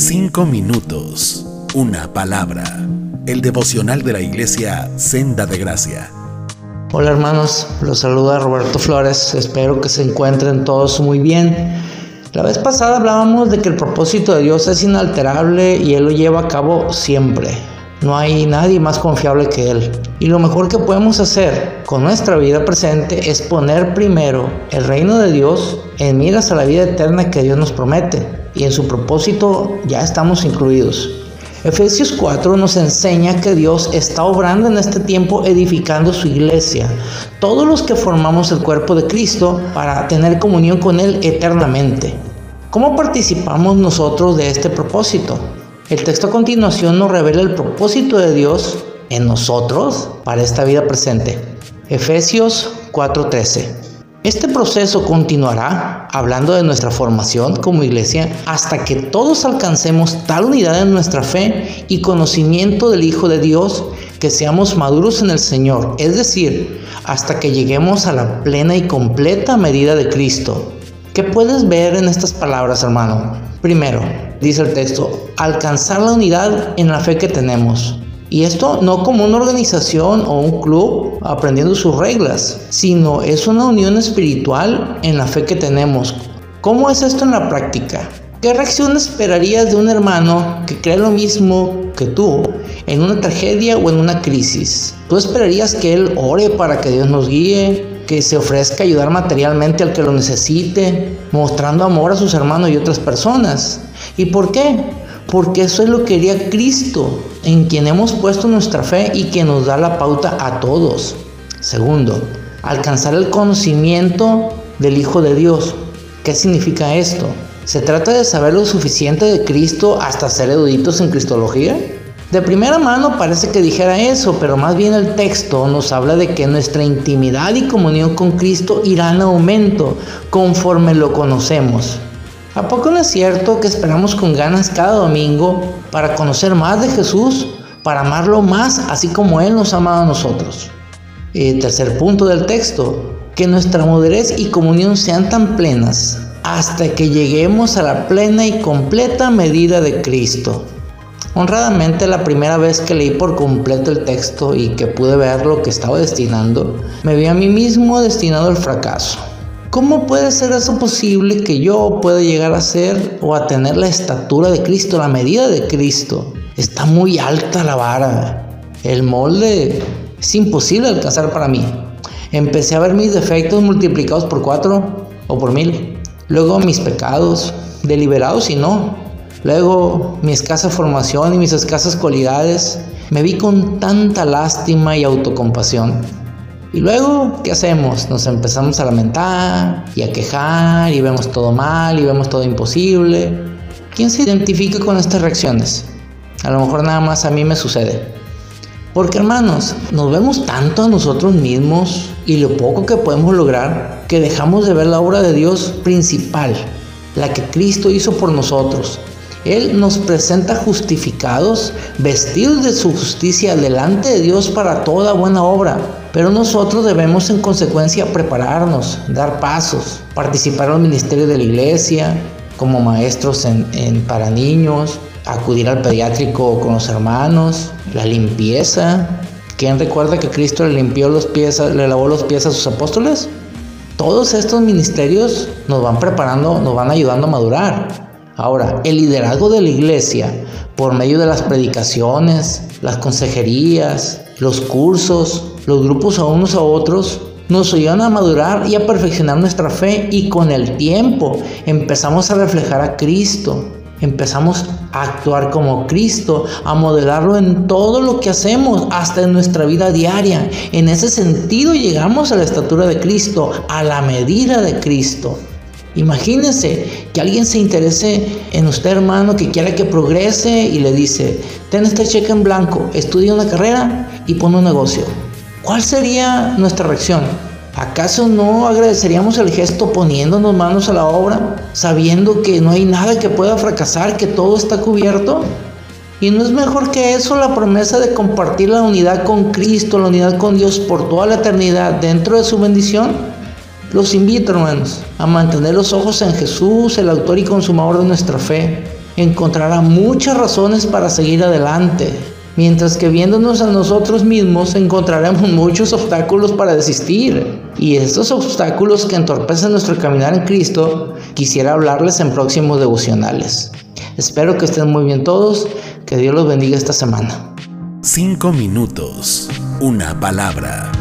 Cinco minutos, una palabra. El devocional de la iglesia Senda de Gracia. Hola hermanos, los saluda Roberto Flores, espero que se encuentren todos muy bien. La vez pasada hablábamos de que el propósito de Dios es inalterable y Él lo lleva a cabo siempre. No hay nadie más confiable que Él. Y lo mejor que podemos hacer con nuestra vida presente es poner primero el reino de Dios en miras a la vida eterna que Dios nos promete. Y en su propósito ya estamos incluidos. Efesios 4 nos enseña que Dios está obrando en este tiempo edificando su iglesia, todos los que formamos el cuerpo de Cristo para tener comunión con Él eternamente. ¿Cómo participamos nosotros de este propósito? El texto a continuación nos revela el propósito de Dios en nosotros para esta vida presente. Efesios 4:13. Este proceso continuará hablando de nuestra formación como iglesia hasta que todos alcancemos tal unidad en nuestra fe y conocimiento del Hijo de Dios que seamos maduros en el Señor, es decir, hasta que lleguemos a la plena y completa medida de Cristo. ¿Qué puedes ver en estas palabras, hermano? Primero, dice el texto, alcanzar la unidad en la fe que tenemos. Y esto no como una organización o un club aprendiendo sus reglas, sino es una unión espiritual en la fe que tenemos. ¿Cómo es esto en la práctica? ¿Qué reacción esperarías de un hermano que cree lo mismo que tú en una tragedia o en una crisis? ¿Tú esperarías que él ore para que Dios nos guíe, que se ofrezca ayudar materialmente al que lo necesite, mostrando amor a sus hermanos y otras personas. ¿Y por qué? Porque eso es lo que quería Cristo, en quien hemos puesto nuestra fe y que nos da la pauta a todos. Segundo, alcanzar el conocimiento del Hijo de Dios. ¿Qué significa esto? ¿Se trata de saber lo suficiente de Cristo hasta ser eruditos en Cristología? De primera mano parece que dijera eso, pero más bien el texto nos habla de que nuestra intimidad y comunión con Cristo irá en aumento conforme lo conocemos. ¿A poco no es cierto que esperamos con ganas cada domingo para conocer más de Jesús, para amarlo más, así como Él nos ha amado a nosotros? Y tercer punto del texto, que nuestra madurez y comunión sean tan plenas hasta que lleguemos a la plena y completa medida de Cristo. Honradamente la primera vez que leí por completo el texto y que pude ver lo que estaba destinando, me vi a mí mismo destinado al fracaso. ¿Cómo puede ser eso posible que yo pueda llegar a ser o a tener la estatura de Cristo, la medida de Cristo? Está muy alta la vara. El molde es imposible alcanzar para mí. Empecé a ver mis defectos multiplicados por cuatro o por mil. Luego mis pecados, deliberados y no. Luego, mi escasa formación y mis escasas cualidades, me vi con tanta lástima y autocompasión. Y luego, ¿qué hacemos? Nos empezamos a lamentar y a quejar y vemos todo mal y vemos todo imposible. ¿Quién se identifica con estas reacciones? A lo mejor nada más a mí me sucede. Porque hermanos, nos vemos tanto a nosotros mismos y lo poco que podemos lograr que dejamos de ver la obra de Dios principal, la que Cristo hizo por nosotros, él nos presenta justificados, vestidos de su justicia delante de Dios para toda buena obra. Pero nosotros debemos en consecuencia prepararnos, dar pasos, participar en el ministerio de la iglesia, como maestros en, para niños, acudir al pediátrico con los hermanos, la limpieza. ¿Quién recuerda que Cristo le limpió los pies, le lavó los pies a sus apóstoles? Todos estos ministerios nos van preparando, nos van ayudando a madurar. Ahora, el liderazgo de la iglesia, por medio de las predicaciones, las consejerías, los cursos, los grupos a unos a otros, nos ayudan a madurar y a perfeccionar nuestra fe y con el tiempo empezamos a reflejar a Cristo, empezamos a actuar como Cristo, a modelarlo en todo lo que hacemos, hasta en nuestra vida diaria. En ese sentido llegamos a la estatura de Cristo, a la medida de Cristo. Imagínense que alguien se interese en usted, hermano, que quiera que progrese y le dice, ten este cheque en blanco, estudia una carrera y pon un negocio. ¿Cuál sería nuestra reacción? ¿Acaso no agradeceríamos el gesto poniéndonos manos a la obra, sabiendo que no hay nada que pueda fracasar, que todo está cubierto? ¿Y no es mejor que eso la promesa de compartir la unidad con Cristo, la unidad con Dios por toda la eternidad dentro de su bendición? Los invito, hermanos, a mantener los ojos en Jesús, el autor y consumador de nuestra fe, encontrará muchas razones para seguir adelante, mientras que viéndonos a nosotros mismos encontraremos muchos obstáculos para desistir. Y estos obstáculos que entorpecen nuestro caminar en Cristo, quisiera hablarles en próximos devocionales. Espero que estén muy bien todos, que Dios los bendiga esta semana. Cinco minutos, una palabra.